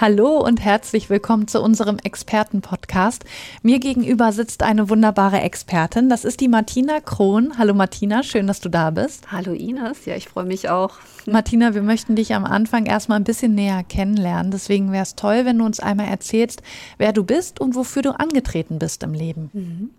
Hallo und herzlich willkommen zu unserem Experten-Podcast. Mir gegenüber sitzt eine wunderbare Expertin. Das ist die Martina Krohn. Hallo Martina, schön, dass du da bist. Hallo Ines, ja, ich freue mich auch. Martina, wir möchten dich am Anfang erstmal ein bisschen näher kennenlernen. Deswegen wäre es toll, wenn du uns einmal erzählst, wer du bist und wofür du angetreten bist im Leben. Mhm.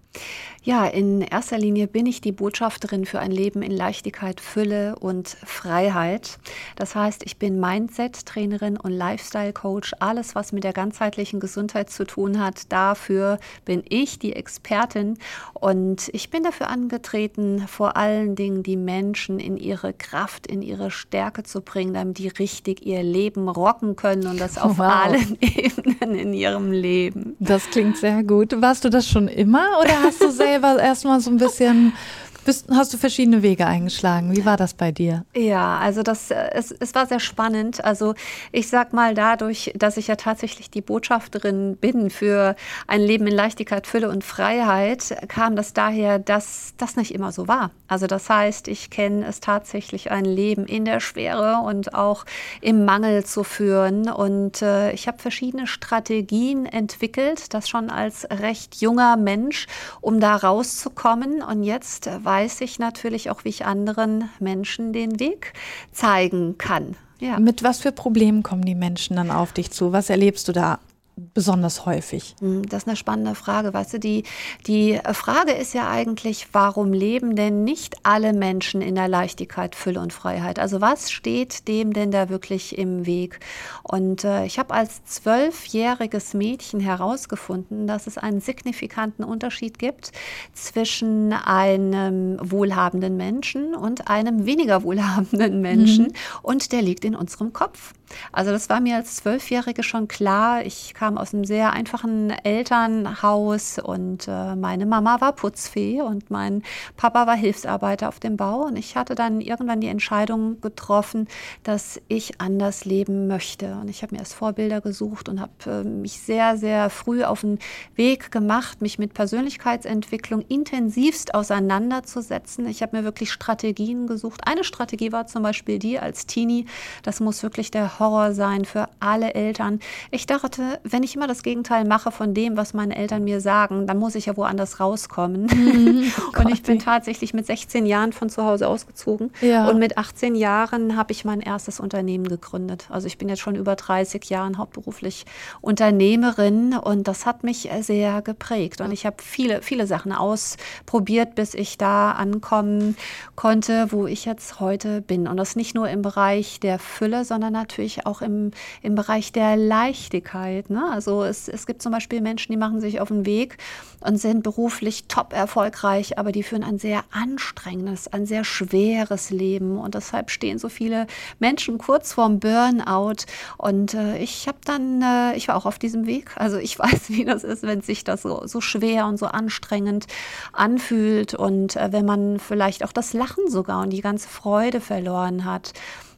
Ja, in erster Linie bin ich die Botschafterin für ein Leben in Leichtigkeit, Fülle und Freiheit. Das heißt, ich bin Mindset-Trainerin und Lifestyle-Coach. Alles, was mit der ganzheitlichen Gesundheit zu tun hat, dafür bin ich die Expertin. Und ich bin dafür angetreten, vor allen Dingen die Menschen in ihre Kraft, in ihre Stärke zu bringen, damit die richtig ihr Leben rocken können und das auf wow. allen Ebenen in ihrem Leben. Das klingt sehr gut. Warst du das schon immer oder hast du selber erstmal so ein bisschen bist, hast du verschiedene Wege eingeschlagen. Wie war das bei dir? Ja, also das, äh, es, es war sehr spannend. Also ich sag mal, dadurch, dass ich ja tatsächlich die Botschafterin bin für ein Leben in Leichtigkeit, Fülle und Freiheit, kam das daher, dass das nicht immer so war. Also das heißt, ich kenne es tatsächlich, ein Leben in der Schwere und auch im Mangel zu führen. Und äh, ich habe verschiedene Strategien entwickelt, das schon als recht junger Mensch, um da rauszukommen. Und jetzt weiß weiß ich natürlich auch, wie ich anderen Menschen den Weg zeigen kann. Ja. Mit was für Problemen kommen die Menschen dann auf dich zu? Was erlebst du da besonders häufig? Hm, das ist eine spannende Frage. Weißt du, die, die Frage ist ja eigentlich, warum leben denn nicht alle Menschen in der Leichtigkeit, Fülle und Freiheit? Also was steht dem denn da wirklich im Weg? Und äh, ich habe als zwölfjähriges Mädchen herausgefunden, dass es einen signifikanten Unterschied gibt zwischen einem wohlhabenden Menschen und einem weniger wohlhabenden Menschen. Mhm. Und der liegt in unserem Kopf. Also das war mir als Zwölfjährige schon klar. Ich kam aus einem sehr einfachen Elternhaus und äh, meine Mama war Putzfee und mein Papa war Hilfsarbeiter auf dem Bau. Und ich hatte dann irgendwann die Entscheidung getroffen, dass ich anders leben möchte. Und ich habe mir erst Vorbilder gesucht und habe äh, mich sehr, sehr früh auf den Weg gemacht, mich mit Persönlichkeitsentwicklung intensivst auseinanderzusetzen. Ich habe mir wirklich Strategien gesucht. Eine Strategie war zum Beispiel die als Teenie, das muss wirklich der Horror sein für alle Eltern. Ich dachte, wenn ich immer das Gegenteil mache von dem, was meine Eltern mir sagen, dann muss ich ja woanders rauskommen. Mhm, und ich bin tatsächlich mit 16 Jahren von zu Hause ausgezogen. Ja. Und mit 18 Jahren habe ich mein erstes Unternehmen gegründet. Also ich bin jetzt schon über 30 Jahre hauptberuflich Unternehmerin und das hat mich sehr geprägt. Und ich habe viele, viele Sachen ausprobiert, bis ich da ankommen konnte, wo ich jetzt heute bin. Und das nicht nur im Bereich der Fülle, sondern natürlich natürlich auch im, im Bereich der Leichtigkeit. Ne? Also es, es gibt zum Beispiel Menschen, die machen sich auf den Weg und sind beruflich top erfolgreich, aber die führen ein sehr anstrengendes, ein sehr schweres Leben. Und deshalb stehen so viele Menschen kurz vorm Burnout. Und äh, ich habe dann, äh, ich war auch auf diesem Weg. Also ich weiß, wie das ist, wenn sich das so, so schwer und so anstrengend anfühlt und äh, wenn man vielleicht auch das Lachen sogar und die ganze Freude verloren hat.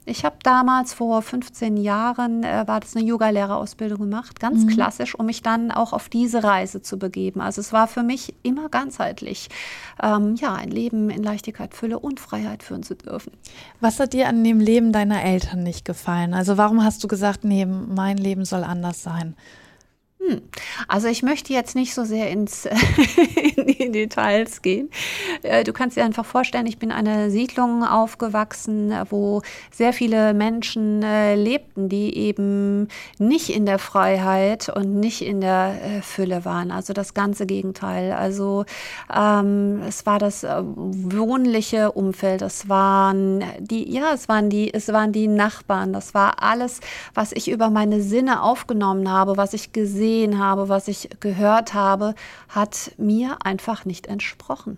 Ich habe damals vor 15 Jahren, äh, war das eine Yoga-Lehrerausbildung gemacht, ganz mhm. klassisch, um mich dann auch auf diese Reise zu begeben. Also es war für mich immer ganzheitlich, ähm, ja, ein Leben in Leichtigkeit, Fülle und Freiheit führen zu dürfen. Was hat dir an dem Leben deiner Eltern nicht gefallen? Also warum hast du gesagt, nee, mein Leben soll anders sein? Hm. Also ich möchte jetzt nicht so sehr ins, in die Details gehen. Äh, du kannst dir einfach vorstellen, ich bin in einer Siedlung aufgewachsen, wo sehr viele Menschen äh, lebten, die eben nicht in der Freiheit und nicht in der äh, Fülle waren. Also das ganze Gegenteil. Also ähm, es war das wohnliche Umfeld. Es waren die, ja, es waren die, es waren die Nachbarn. Das war alles, was ich über meine Sinne aufgenommen habe, was ich gesehen gesehen habe, was ich gehört habe, hat mir einfach nicht entsprochen.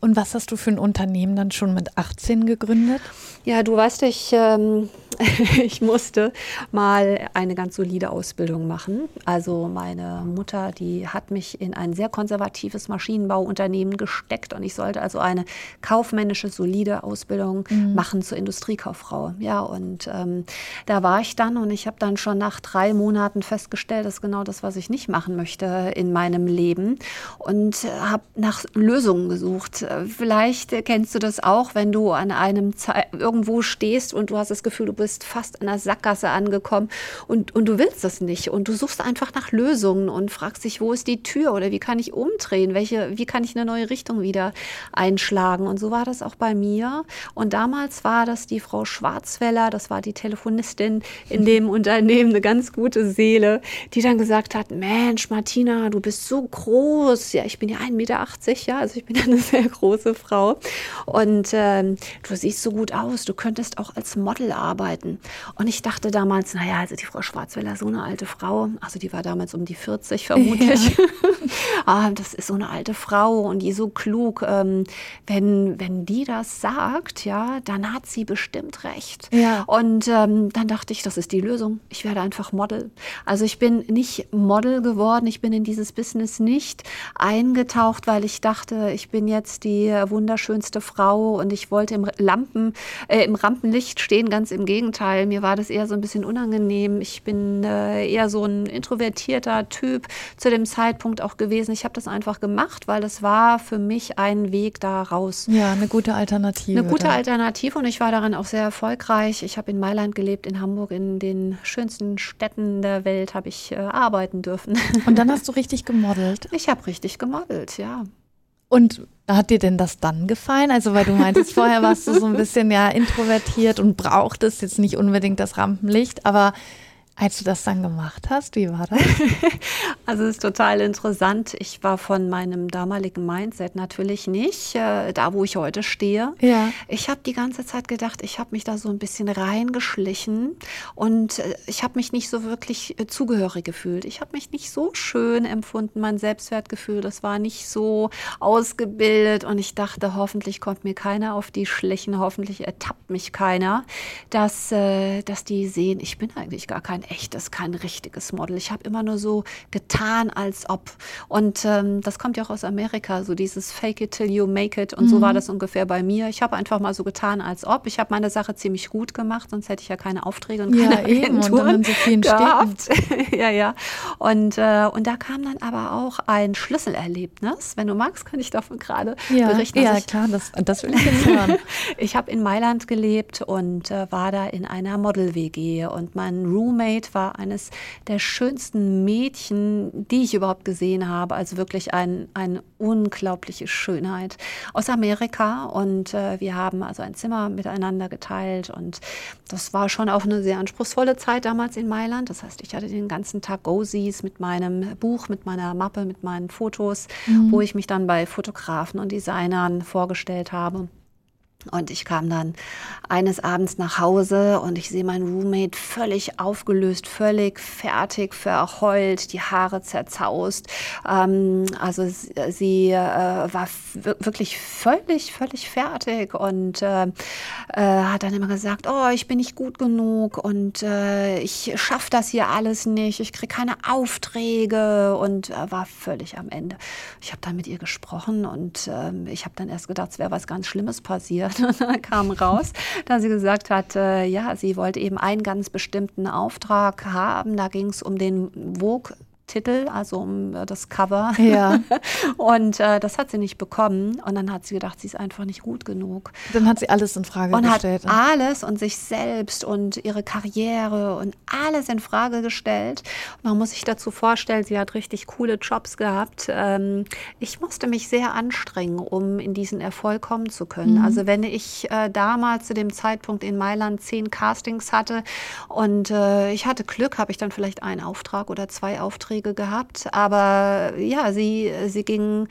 Und was hast du für ein Unternehmen dann schon mit 18 gegründet? Ja, du weißt, ich, ähm, ich musste mal eine ganz solide Ausbildung machen. Also meine Mutter, die hat mich in ein sehr konservatives Maschinenbauunternehmen gesteckt und ich sollte also eine kaufmännische, solide Ausbildung mhm. machen zur Industriekauffrau. Ja, und ähm, da war ich dann und ich habe dann schon nach drei Monaten festgestellt, das ist genau das, was ich nicht machen möchte in meinem Leben und habe nach Lösungen gesucht. Vielleicht kennst du das auch, wenn du an einem Ze irgendwo stehst und du hast das Gefühl, du bist fast an der Sackgasse angekommen und, und du willst das nicht. Und du suchst einfach nach Lösungen und fragst dich, wo ist die Tür oder wie kann ich umdrehen, welche, wie kann ich eine neue Richtung wieder einschlagen? Und so war das auch bei mir. Und damals war das die Frau Schwarzweller, das war die Telefonistin in dem Unternehmen, eine ganz gute Seele, die dann gesagt hat, Mensch Martina, du bist so groß, ja ich bin ja 1,80 Meter, ja, also ich bin eine sehr große Frau. Und ähm, du siehst so gut aus, du könntest auch als Model arbeiten. Und ich dachte damals, naja, also die Frau Schwarzwälder, so eine alte Frau, also die war damals um die 40 vermutlich. Ja. ah, das ist so eine alte Frau und die so klug. Ähm, wenn, wenn die das sagt, ja, dann hat sie bestimmt recht. Ja. Und ähm, dann dachte ich, das ist die Lösung. Ich werde einfach Model. Also ich bin nicht Model geworden, ich bin in dieses Business nicht eingetaucht, weil ich dachte, ich bin jetzt die wunderschönste Frau und ich wollte im Lampen, äh, im Rampenlicht stehen. Ganz im Gegenteil, mir war das eher so ein bisschen unangenehm. Ich bin äh, eher so ein introvertierter Typ zu dem Zeitpunkt auch gewesen. Ich habe das einfach gemacht, weil es war für mich ein Weg da raus. Ja, eine gute Alternative. Eine gute dann. Alternative und ich war darin auch sehr erfolgreich. Ich habe in Mailand gelebt, in Hamburg, in den schönsten Städten der Welt habe ich äh, arbeiten dürfen. Und dann hast du richtig gemodelt? Ich habe richtig gemodelt, ja. Und hat dir denn das dann gefallen? Also, weil du meintest, vorher warst du so ein bisschen ja introvertiert und brauchtest jetzt nicht unbedingt das Rampenlicht, aber als du das dann gemacht hast, wie war das? Also es ist total interessant. Ich war von meinem damaligen Mindset natürlich nicht äh, da, wo ich heute stehe. Ja. Ich habe die ganze Zeit gedacht, ich habe mich da so ein bisschen reingeschlichen und äh, ich habe mich nicht so wirklich äh, zugehörig gefühlt. Ich habe mich nicht so schön empfunden, mein Selbstwertgefühl, das war nicht so ausgebildet und ich dachte, hoffentlich kommt mir keiner auf die Schlichen, hoffentlich ertappt mich keiner, dass, äh, dass die sehen, ich bin eigentlich gar kein echtes, kein richtiges Model. Ich habe immer nur so getan, als ob. Und ähm, das kommt ja auch aus Amerika, so dieses Fake it till you make it. Und mhm. so war das ungefähr bei mir. Ich habe einfach mal so getan, als ob. Ich habe meine Sache ziemlich gut gemacht, sonst hätte ich ja keine Aufträge und keine ja, Agenturen und so vielen gehabt. ja, ja. Und, äh, und da kam dann aber auch ein Schlüsselerlebnis. Wenn du magst, kann ich davon gerade ja, berichten. Ja, klar, das, das will ich jetzt hören. ich habe in Mailand gelebt und äh, war da in einer Model-WG und mein Roommate Kate war eines der schönsten Mädchen, die ich überhaupt gesehen habe. Also wirklich ein, eine unglaubliche Schönheit aus Amerika. Und äh, wir haben also ein Zimmer miteinander geteilt. Und das war schon auch eine sehr anspruchsvolle Zeit damals in Mailand. Das heißt, ich hatte den ganzen Tag Go-Sees mit meinem Buch, mit meiner Mappe, mit meinen Fotos, mhm. wo ich mich dann bei Fotografen und Designern vorgestellt habe. Und ich kam dann eines Abends nach Hause und ich sehe meinen Roommate völlig aufgelöst, völlig fertig, verheult, die Haare zerzaust. Ähm, also sie äh, war wirklich völlig, völlig fertig und äh, äh, hat dann immer gesagt, oh, ich bin nicht gut genug und äh, ich schaffe das hier alles nicht, ich kriege keine Aufträge und äh, war völlig am Ende. Ich habe dann mit ihr gesprochen und ähm, ich habe dann erst gedacht, es wäre was ganz Schlimmes passiert kam raus, da sie gesagt hat, äh, ja, sie wollte eben einen ganz bestimmten Auftrag haben. Da ging es um den Vogue Titel, also um äh, das Cover. Ja. und äh, das hat sie nicht bekommen. Und dann hat sie gedacht, sie ist einfach nicht gut genug. Dann hat sie alles in Frage und gestellt. Hat alles und sich selbst und ihre Karriere und alles in Frage gestellt. Man muss sich dazu vorstellen, sie hat richtig coole Jobs gehabt. Ähm, ich musste mich sehr anstrengen, um in diesen Erfolg kommen zu können. Mhm. Also wenn ich äh, damals zu dem Zeitpunkt in Mailand zehn Castings hatte und äh, ich hatte Glück, habe ich dann vielleicht einen Auftrag oder zwei Aufträge Zwölfjährige gehabt, aber ja, sie, sie ging,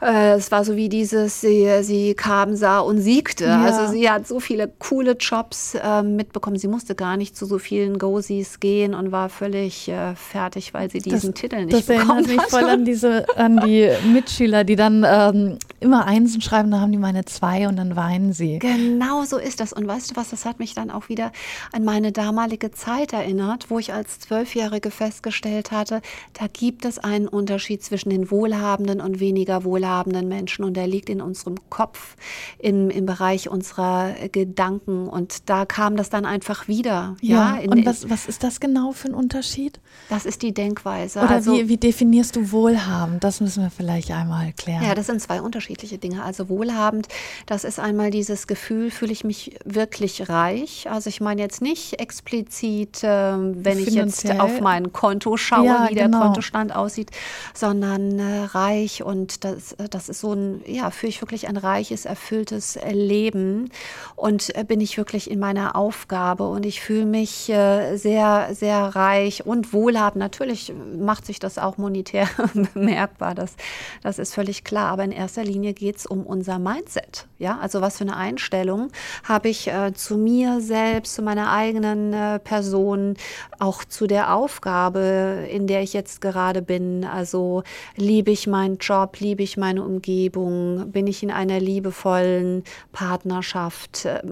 äh, es war so wie dieses, sie, sie kam, sah und siegte. Ja. Also sie hat so viele coole Jobs äh, mitbekommen. Sie musste gar nicht zu so vielen Gosis gehen und war völlig äh, fertig, weil sie diesen das, Titel nicht bekommen hat. Das erinnert mich voll an diese, an die Mitschüler, die dann ähm, immer Einsen schreiben, da haben die meine zwei und dann weinen sie. Genau so ist das. Und weißt du was, das hat mich dann auch wieder an meine damalige Zeit erinnert, wo ich als Zwölfjährige festgestellt hatte, da gibt es einen Unterschied zwischen den wohlhabenden und weniger wohlhabenden Menschen und der liegt in unserem Kopf, im, im Bereich unserer Gedanken und da kam das dann einfach wieder. Ja, ja in, und was, was ist das genau für ein Unterschied? Das ist die Denkweise. Oder also, wie, wie definierst du wohlhabend? Das müssen wir vielleicht einmal klären. Ja, das sind zwei unterschiedliche Dinge. Also wohlhabend, das ist einmal dieses Gefühl, fühle ich mich wirklich reich. Also ich meine jetzt nicht explizit, äh, wenn ich jetzt auf mein Konto schaue, ja, wie der genau. Kontostand aussieht, sondern äh, reich und das, das ist so ein, ja, führe ich wirklich ein reiches, erfülltes Leben und äh, bin ich wirklich in meiner Aufgabe und ich fühle mich äh, sehr, sehr reich und wohlhabend. Natürlich macht sich das auch monetär bemerkbar, das, das ist völlig klar, aber in erster Linie geht es um unser Mindset. Ja, also was für eine Einstellung habe ich äh, zu mir selbst, zu meiner eigenen äh, Person, auch zu der Aufgabe, in der ich jetzt gerade bin. Also liebe ich meinen Job, liebe ich meine Umgebung, bin ich in einer liebevollen Partnerschaft, äh,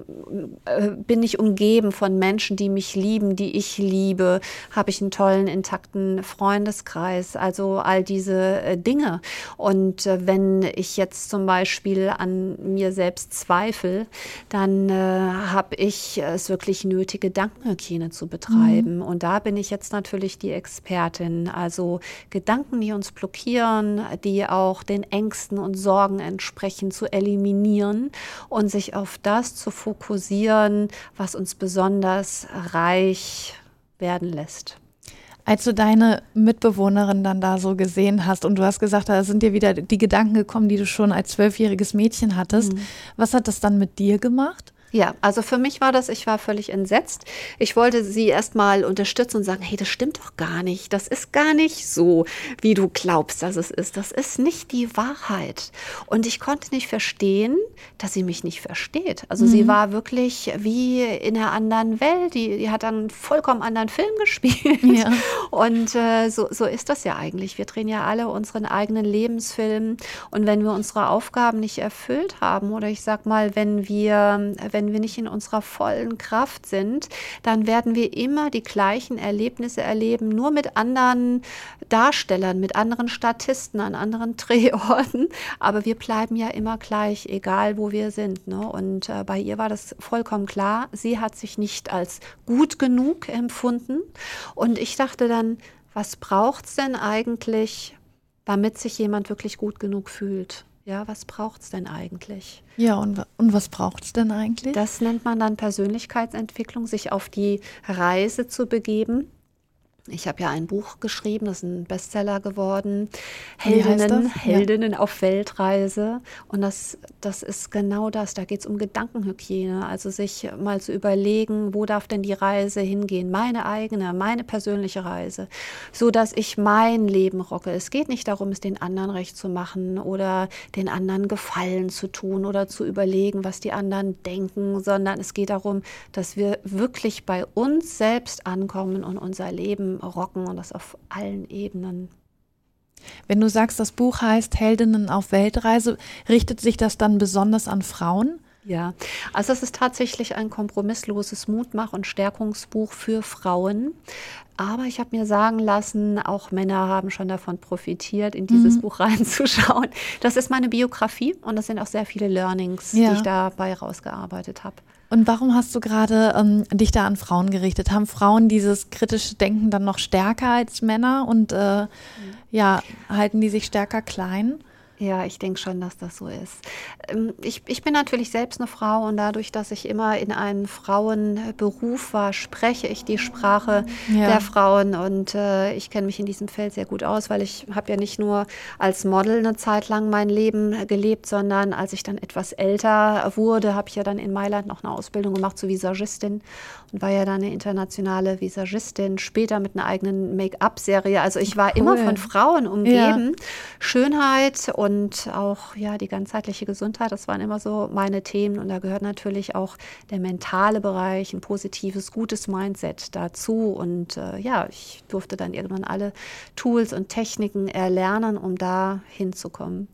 äh, bin ich umgeben von Menschen, die mich lieben, die ich liebe, habe ich einen tollen, intakten Freundeskreis, also all diese äh, Dinge. Und wenn ich jetzt zum Beispiel an mir selbst zweifle, dann äh, habe ich es wirklich nötig, Gedankenhygiene zu betreiben. Mhm. Und da bin ich jetzt natürlich die Expertin. Also Gedanken, die uns blockieren, die auch den Ängsten und Sorgen entsprechen, zu eliminieren und sich auf das zu fokussieren, was uns besonders reich werden lässt. Als du deine Mitbewohnerin dann da so gesehen hast und du hast gesagt, da sind dir wieder die Gedanken gekommen, die du schon als zwölfjähriges Mädchen hattest, mhm. was hat das dann mit dir gemacht? Ja, also für mich war das, ich war völlig entsetzt. Ich wollte sie erstmal unterstützen und sagen, hey, das stimmt doch gar nicht. Das ist gar nicht so, wie du glaubst, dass es ist. Das ist nicht die Wahrheit. Und ich konnte nicht verstehen, dass sie mich nicht versteht. Also mhm. sie war wirklich wie in einer anderen Welt. Die, die hat einen vollkommen anderen Film gespielt. Ja. Und äh, so, so ist das ja eigentlich. Wir drehen ja alle unseren eigenen Lebensfilm. Und wenn wir unsere Aufgaben nicht erfüllt haben oder ich sag mal, wenn wir, wenn wenn wir nicht in unserer vollen Kraft sind, dann werden wir immer die gleichen Erlebnisse erleben, nur mit anderen Darstellern, mit anderen Statisten an anderen Drehorten. Aber wir bleiben ja immer gleich, egal wo wir sind. Ne? Und äh, bei ihr war das vollkommen klar. Sie hat sich nicht als gut genug empfunden. Und ich dachte dann, was braucht es denn eigentlich, damit sich jemand wirklich gut genug fühlt? Ja, was braucht es denn eigentlich? Ja, und, und was braucht es denn eigentlich? Das nennt man dann Persönlichkeitsentwicklung, sich auf die Reise zu begeben ich habe ja ein Buch geschrieben, das ist ein Bestseller geworden. Heldinnen, Heldinnen ja. auf Weltreise. Und das, das ist genau das. Da geht es um Gedankenhygiene. Also sich mal zu überlegen, wo darf denn die Reise hingehen? Meine eigene, meine persönliche Reise. So dass ich mein Leben rocke. Es geht nicht darum, es den anderen recht zu machen oder den anderen Gefallen zu tun oder zu überlegen, was die anderen denken, sondern es geht darum, dass wir wirklich bei uns selbst ankommen und unser Leben rocken und das auf allen Ebenen. Wenn du sagst, das Buch heißt Heldinnen auf Weltreise, richtet sich das dann besonders an Frauen? Ja, also es ist tatsächlich ein kompromissloses Mutmach- und Stärkungsbuch für Frauen. Aber ich habe mir sagen lassen, auch Männer haben schon davon profitiert, in dieses mhm. Buch reinzuschauen. Das ist meine Biografie und das sind auch sehr viele Learnings, ja. die ich dabei rausgearbeitet habe. Und warum hast du gerade ähm, dich da an Frauen gerichtet? Haben Frauen dieses kritische Denken dann noch stärker als Männer und äh, mhm. ja, halten die sich stärker klein? Ja, ich denke schon, dass das so ist. Ähm, ich, ich bin natürlich selbst eine Frau und dadurch, dass ich immer in einem Frauenberuf war, spreche ich die Sprache ja. der Frauen und äh, ich kenne mich in diesem Feld sehr gut aus, weil ich habe ja nicht nur als Model eine Zeit lang mein Leben gelebt, sondern als ich dann etwas älter wurde, habe ich ja dann in Mailand noch eine Ausbildung gemacht zur Visagistin und war ja dann eine internationale Visagistin, später mit einer eigenen Make-up-Serie. Also ich war cool. immer von Frauen umgeben. Ja. Schönheit und auch ja die ganzheitliche Gesundheit, das waren immer so meine Themen. Und da gehört natürlich auch der mentale Bereich, ein positives, gutes Mindset dazu. Und äh, ja, ich durfte dann irgendwann alle Tools und Techniken erlernen, um da hinzukommen.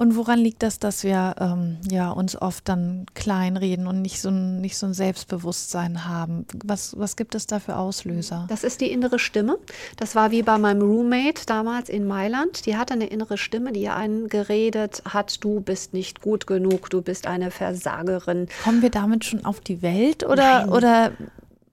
Und woran liegt das, dass wir ähm, ja, uns oft dann kleinreden und nicht so, ein, nicht so ein Selbstbewusstsein haben? Was, was gibt es da für Auslöser? Das ist die innere Stimme. Das war wie bei meinem Roommate damals in Mailand. Die hatte eine innere Stimme, die einen geredet hat, du bist nicht gut genug, du bist eine Versagerin. Kommen wir damit schon auf die Welt oder, oder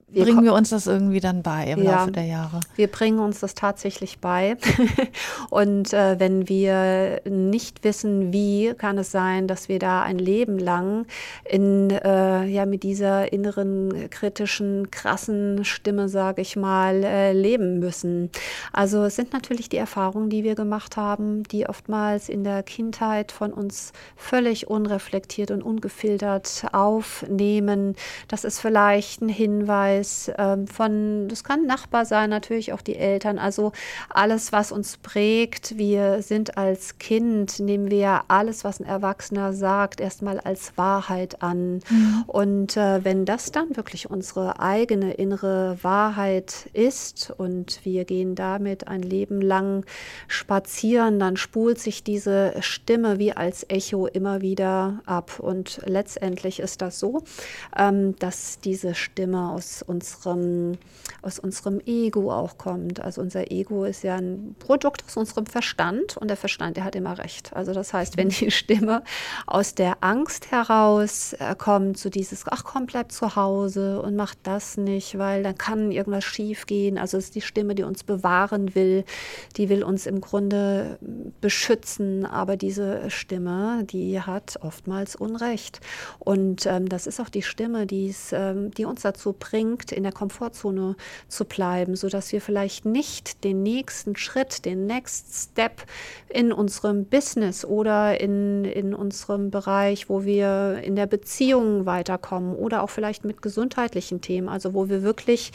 wir bringen wir uns das irgendwie dann bei im ja, Laufe der Jahre? Wir bringen uns das tatsächlich bei. und äh, wenn wir nicht wissen, wie, kann es sein, dass wir da ein Leben lang in, äh, ja, mit dieser inneren, kritischen, krassen Stimme, sage ich mal, äh, leben müssen. Also es sind natürlich die Erfahrungen, die wir gemacht haben, die oftmals in der Kindheit von uns völlig unreflektiert und ungefiltert aufnehmen. Das ist vielleicht ein Hinweis, Hinweis ähm, von, das kann Nachbar sein, natürlich auch die Eltern. Also alles, was uns prägt. Wir sind als Kind, nehmen wir alles, was ein Erwachsener sagt, erstmal als Wahrheit an. Mhm. Und äh, wenn das dann wirklich unsere eigene innere Wahrheit ist und wir gehen damit ein Leben lang spazieren, dann spult sich diese Stimme wie als Echo immer wieder ab. Und letztendlich ist das so, ähm, dass diese Stimme aus unserem, aus unserem Ego auch kommt. Also unser Ego ist ja ein Produkt aus unserem Verstand und der Verstand, der hat immer recht. Also das heißt, wenn die Stimme aus der Angst heraus äh, kommt, so dieses, ach komm, bleib zu Hause und mach das nicht, weil dann kann irgendwas schief gehen. Also es ist die Stimme, die uns bewahren will, die will uns im Grunde beschützen, aber diese Stimme, die hat oftmals Unrecht. Und ähm, das ist auch die Stimme, ähm, die uns dazu bringt, Punkt in der Komfortzone zu bleiben, sodass wir vielleicht nicht den nächsten Schritt, den Next Step in unserem Business oder in, in unserem Bereich, wo wir in der Beziehung weiterkommen oder auch vielleicht mit gesundheitlichen Themen, also wo wir wirklich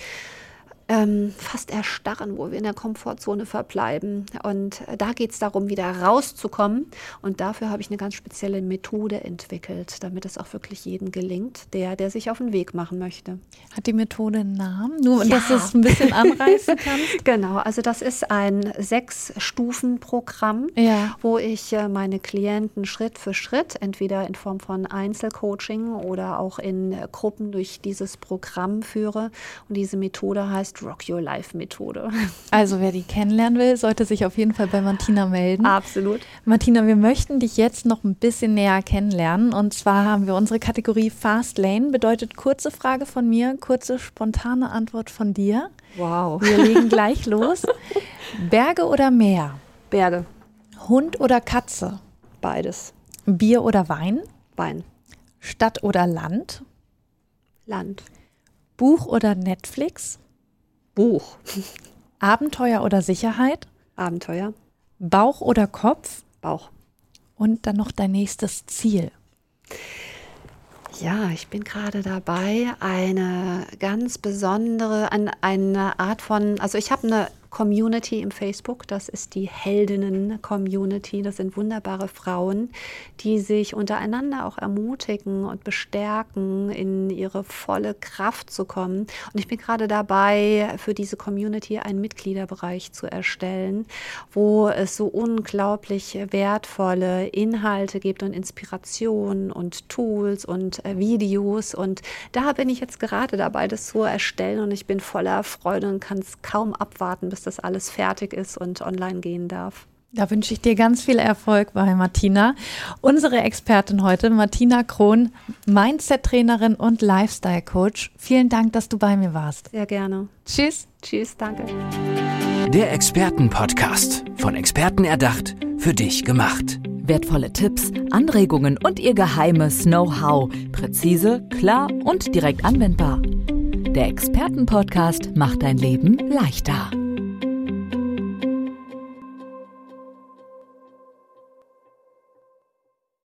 ähm, fast erstarren, wo wir in der Komfortzone verbleiben. Und äh, da geht es darum, wieder rauszukommen. Und dafür habe ich eine ganz spezielle Methode entwickelt, damit es auch wirklich jedem gelingt, der, der sich auf den Weg machen möchte. Hat die Methode einen Namen? Nur, ja. dass du es ein bisschen anreißen kannst? genau, also das ist ein Sechs-Stufen-Programm, ja. wo ich äh, meine Klienten Schritt für Schritt, entweder in Form von Einzelcoaching oder auch in äh, Gruppen durch dieses Programm führe. Und diese Methode heißt Rock Your Life Methode. Also wer die kennenlernen will, sollte sich auf jeden Fall bei Martina melden. Absolut. Martina, wir möchten dich jetzt noch ein bisschen näher kennenlernen. Und zwar haben wir unsere Kategorie Fast Lane, bedeutet kurze Frage von mir, kurze spontane Antwort von dir. Wow. Wir legen gleich los. Berge oder Meer? Berge. Hund oder Katze? Beides. Bier oder Wein? Wein. Stadt oder Land? Land. Buch oder Netflix? Buch. Abenteuer oder Sicherheit? Abenteuer. Bauch oder Kopf? Bauch. Und dann noch dein nächstes Ziel. Ja, ich bin gerade dabei, eine ganz besondere, eine Art von, also ich habe eine Community im Facebook. Das ist die Heldinnen-Community. Das sind wunderbare Frauen, die sich untereinander auch ermutigen und bestärken, in ihre volle Kraft zu kommen. Und ich bin gerade dabei, für diese Community einen Mitgliederbereich zu erstellen, wo es so unglaublich wertvolle Inhalte gibt und Inspirationen und Tools und äh, Videos. Und da bin ich jetzt gerade dabei, das zu erstellen. Und ich bin voller Freude und kann es kaum abwarten, bis das alles fertig ist und online gehen darf. Da wünsche ich dir ganz viel Erfolg bei Martina. Unsere Expertin heute, Martina Krohn, Mindset-Trainerin und Lifestyle-Coach. Vielen Dank, dass du bei mir warst. Sehr gerne. Tschüss. Tschüss, danke. Der Experten-Podcast. Von Experten erdacht, für dich gemacht. wertvolle Tipps, Anregungen und ihr geheimes Know-how. Präzise, klar und direkt anwendbar. Der Expertenpodcast macht dein Leben leichter.